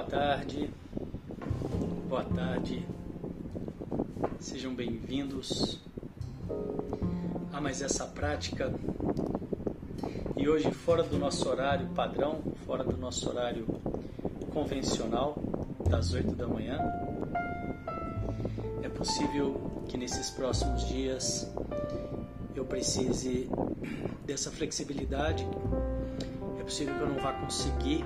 Boa tarde, boa tarde, sejam bem-vindos a mais essa prática e hoje fora do nosso horário padrão, fora do nosso horário convencional, das 8 da manhã. É possível que nesses próximos dias eu precise dessa flexibilidade. É possível que eu não vá conseguir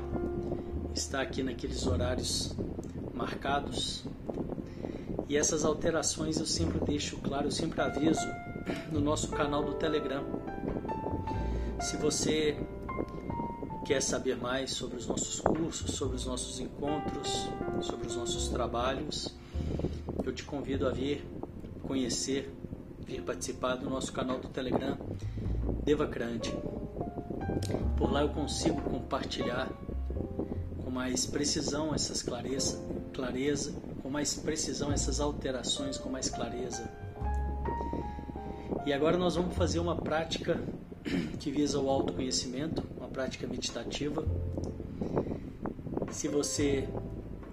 estar aqui naqueles horários marcados. E essas alterações eu sempre deixo claro, eu sempre aviso no nosso canal do Telegram. Se você quer saber mais sobre os nossos cursos, sobre os nossos encontros, sobre os nossos trabalhos, eu te convido a vir conhecer, vir participar do nosso canal do Telegram Devacrante. Por lá eu consigo compartilhar com mais precisão essas clareza, clareza, com mais precisão essas alterações, com mais clareza. E agora nós vamos fazer uma prática que visa o autoconhecimento, uma prática meditativa. Se você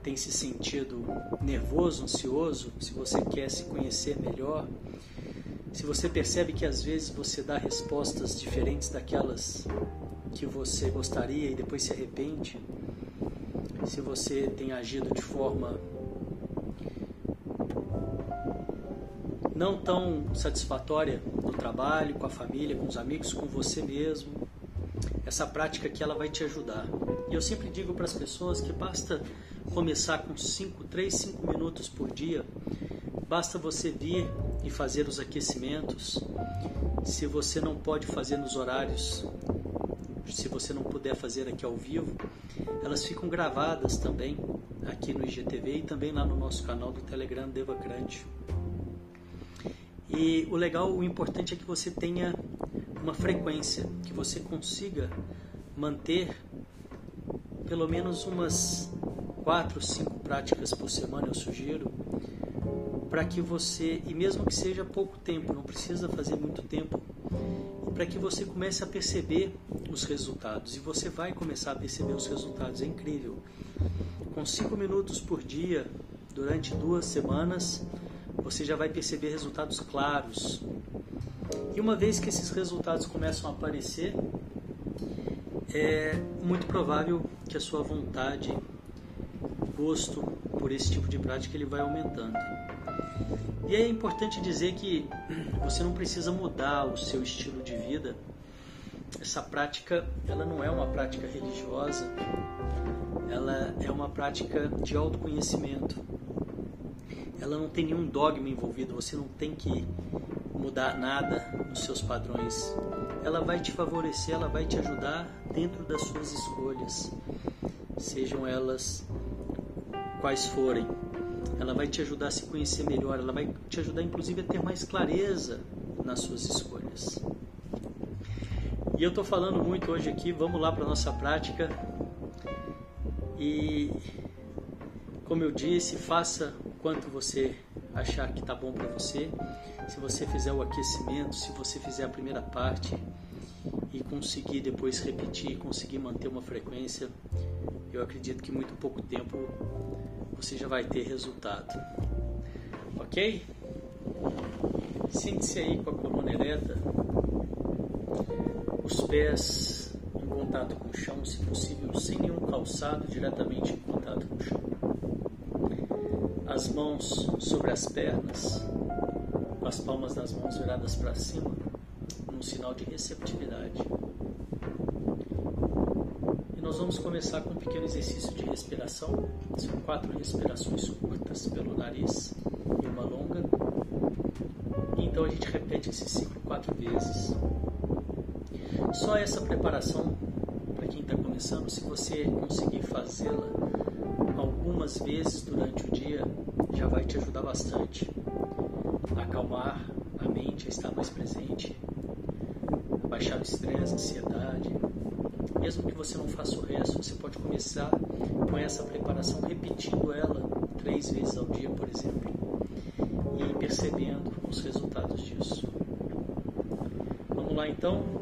tem se sentido nervoso, ansioso, se você quer se conhecer melhor, se você percebe que às vezes você dá respostas diferentes daquelas que você gostaria e depois se arrepende, se você tem agido de forma não tão satisfatória no trabalho, com a família, com os amigos, com você mesmo, essa prática aqui ela vai te ajudar. E eu sempre digo para as pessoas que basta começar com 5, 3, 5 minutos por dia. Basta você vir e fazer os aquecimentos. Se você não pode fazer nos horários, se você não puder fazer aqui ao vivo, elas ficam gravadas também aqui no IGTV e também lá no nosso canal do Telegram Devacrante. E o legal, o importante é que você tenha uma frequência, que você consiga manter pelo menos umas quatro, cinco práticas por semana, eu sugiro, para que você, e mesmo que seja pouco tempo, não precisa fazer muito tempo, para que você comece a perceber os resultados. E você vai começar a perceber os resultados, é incrível. Com cinco minutos por dia, durante duas semanas, você já vai perceber resultados claros. E uma vez que esses resultados começam a aparecer, é muito provável que a sua vontade gosto por esse tipo de prática ele vai aumentando. E é importante dizer que você não precisa mudar o seu estilo de vida. Essa prática, ela não é uma prática religiosa, ela é uma prática de autoconhecimento. Ela não tem nenhum dogma envolvido, você não tem que mudar nada nos seus padrões. Ela vai te favorecer, ela vai te ajudar dentro das suas escolhas, sejam elas quais forem. Ela vai te ajudar a se conhecer melhor, ela vai te ajudar inclusive a ter mais clareza nas suas escolhas. E eu estou falando muito hoje aqui, vamos lá para a nossa prática. E como eu disse, faça o quanto você achar que está bom para você. Se você fizer o aquecimento, se você fizer a primeira parte e conseguir depois repetir, conseguir manter uma frequência, eu acredito que muito pouco tempo você já vai ter resultado. Ok? Sente-se aí com a coluna ereta, os pés em contato com o chão, se possível, sem nenhum calçado, diretamente em contato com o chão. As mãos sobre as pernas, com as palmas das mãos viradas para cima, num sinal de receptividade nós vamos começar com um pequeno exercício de respiração. São quatro respirações curtas pelo nariz e uma longa. Então a gente repete esse ciclo quatro vezes. Só essa preparação, para quem está começando, se você conseguir fazê-la algumas vezes durante o dia, já vai te ajudar bastante a acalmar a mente, a estar mais presente, a baixar o estresse, a ansiedade mesmo que você não faça o resto, você pode começar com essa preparação, repetindo ela três vezes ao dia, por exemplo, e percebendo os resultados disso. Vamos lá então.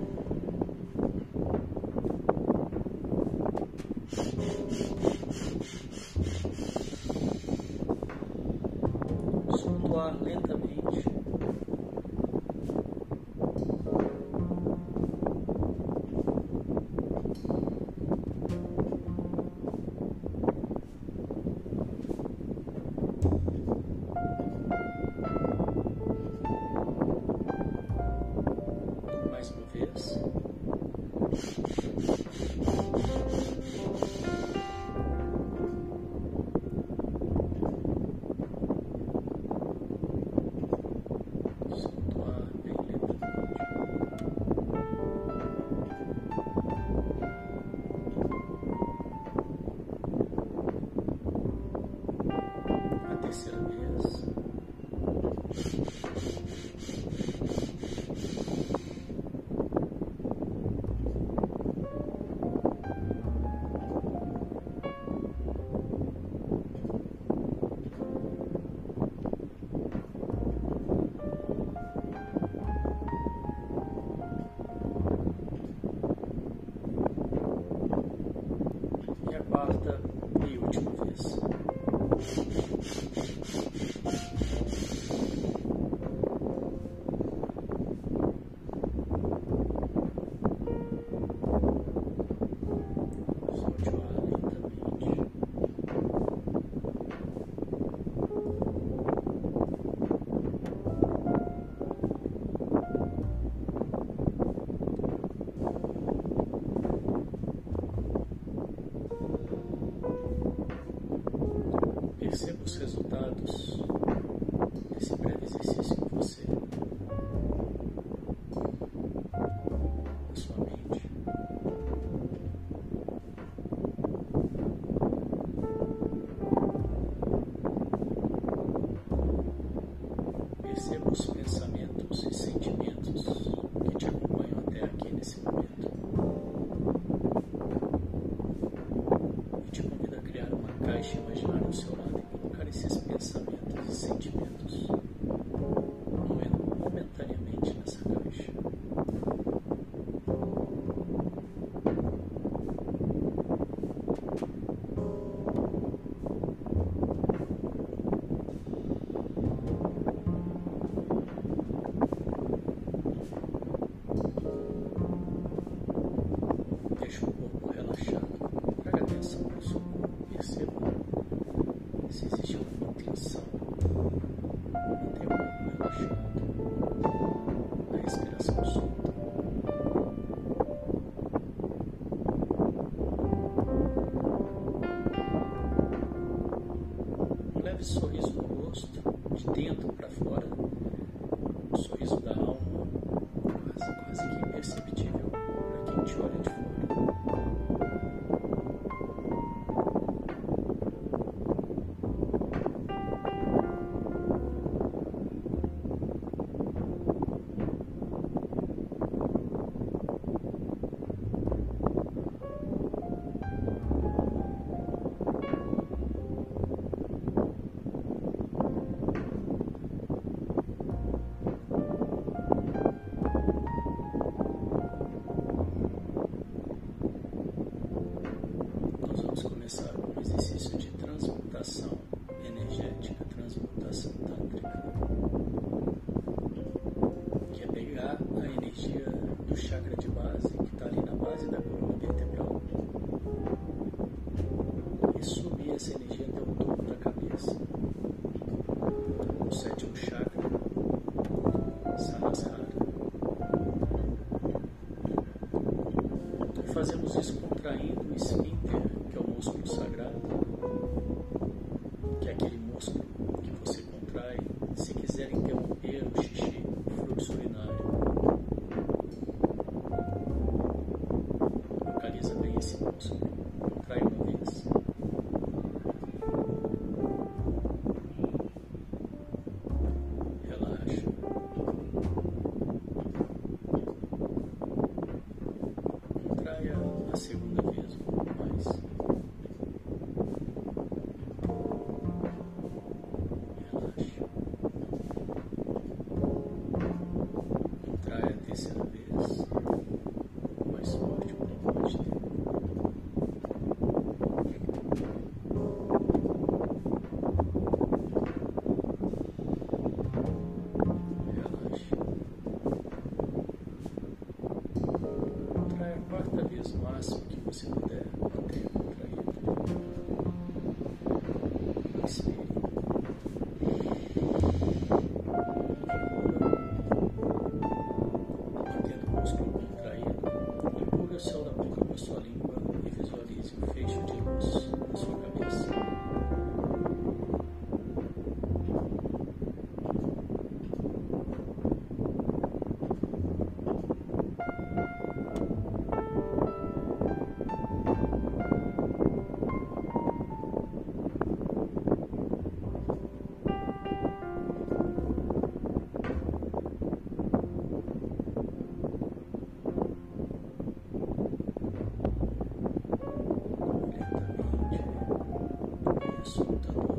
Que é lentamente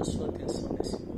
A sua atenção nesse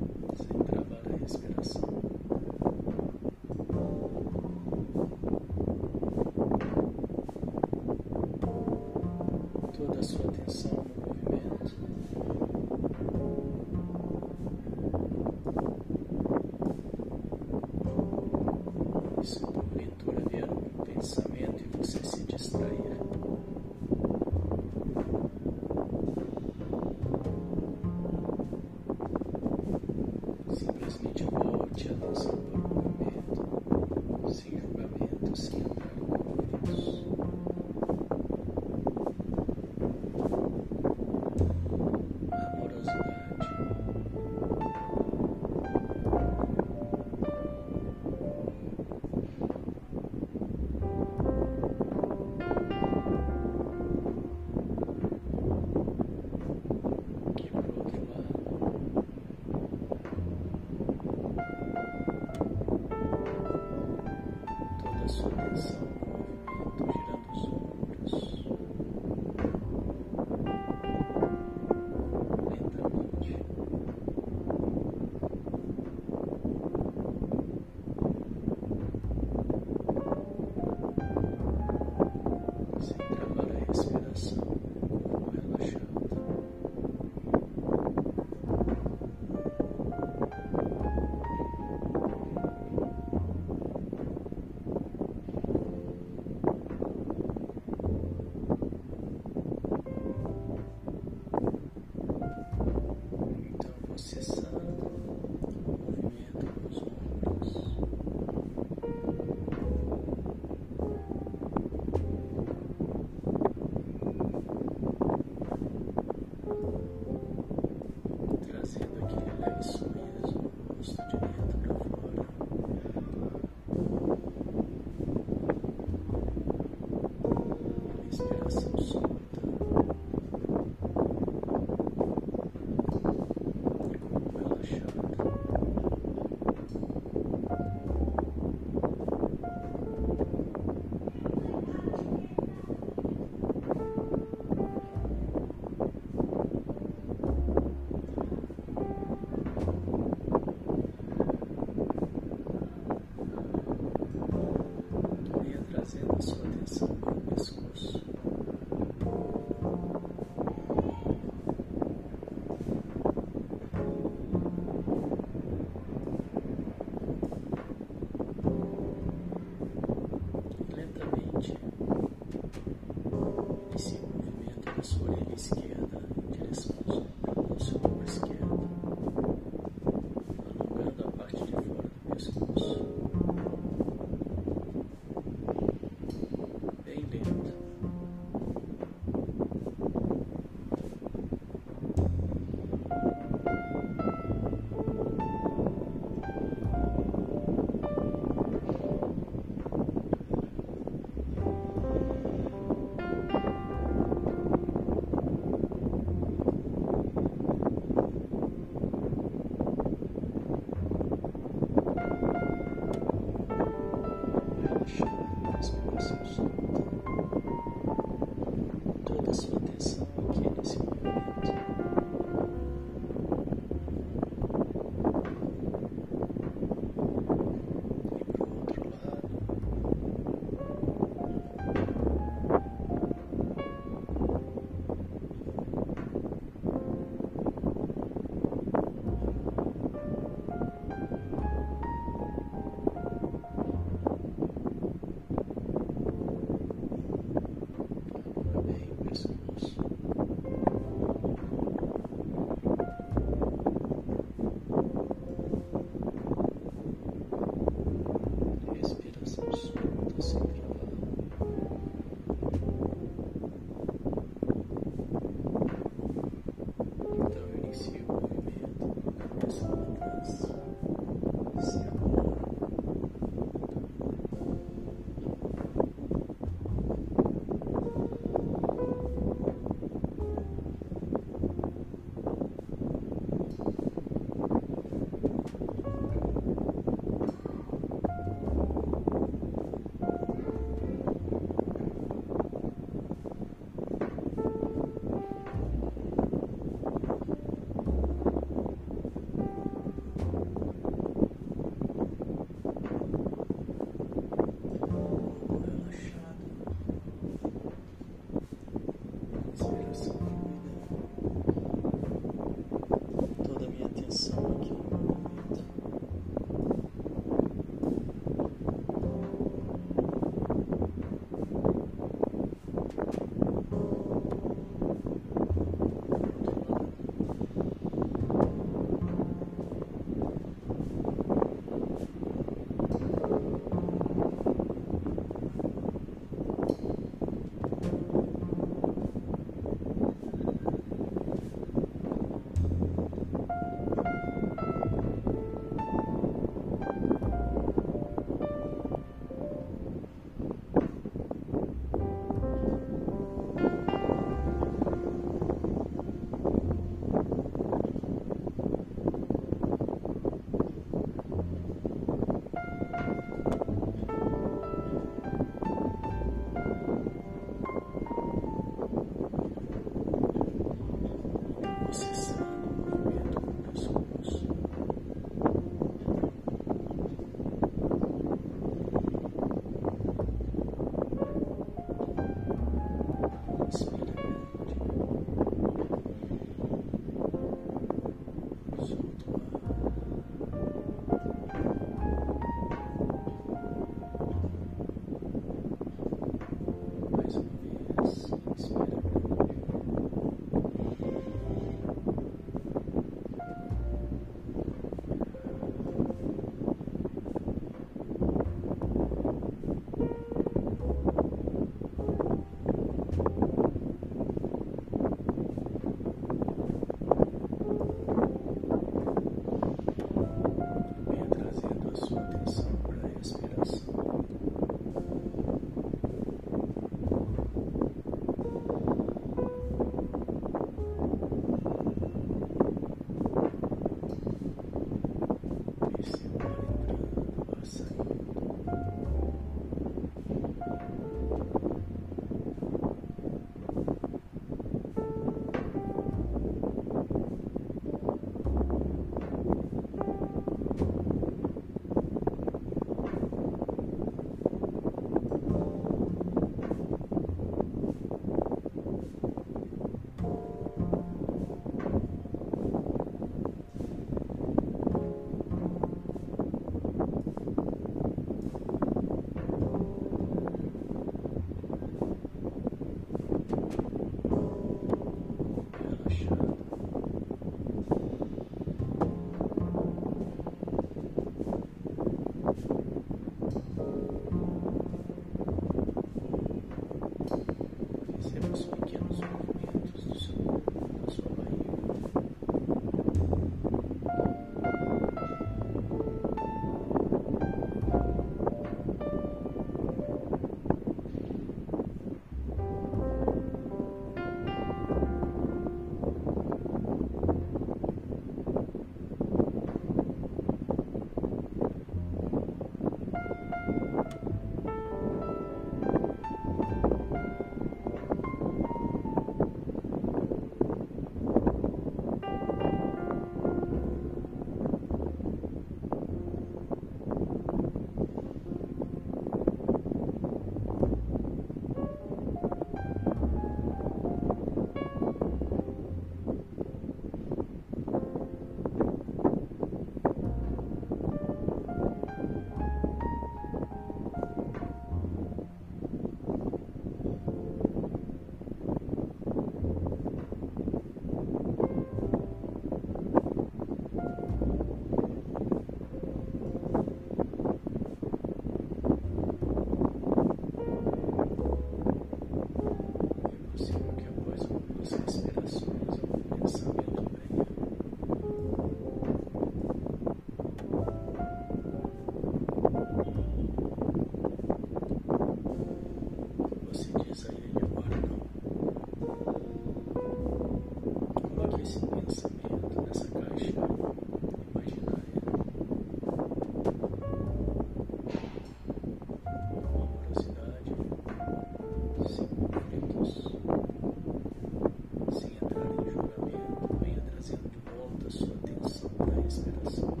respiração. Aquele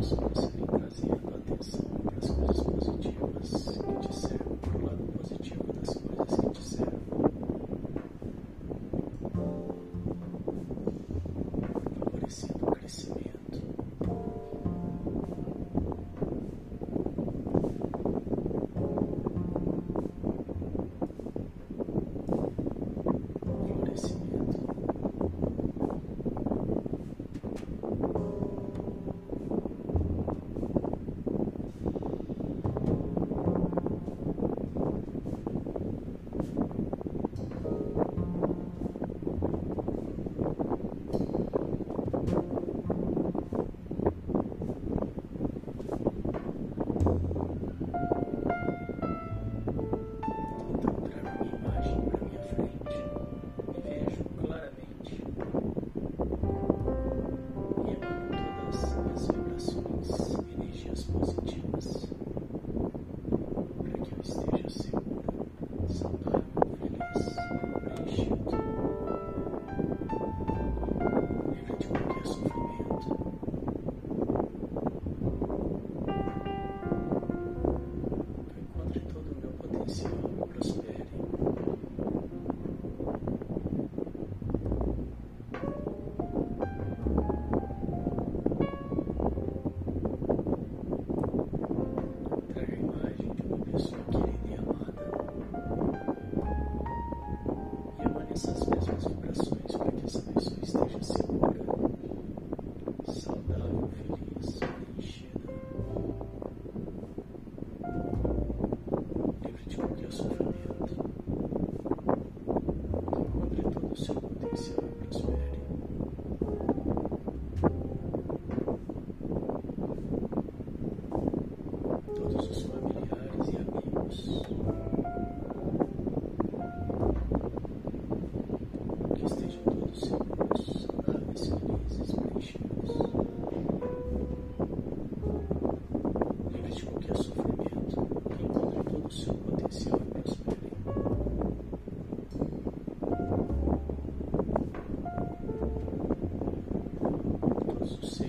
pessoas que têm atenção para as coisas positivas. Jesus.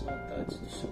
Respeitando as vontades do seu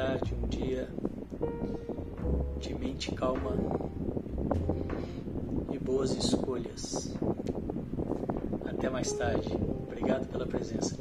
tarde, um dia de mente calma e boas escolhas. Até mais tarde. Obrigado pela presença.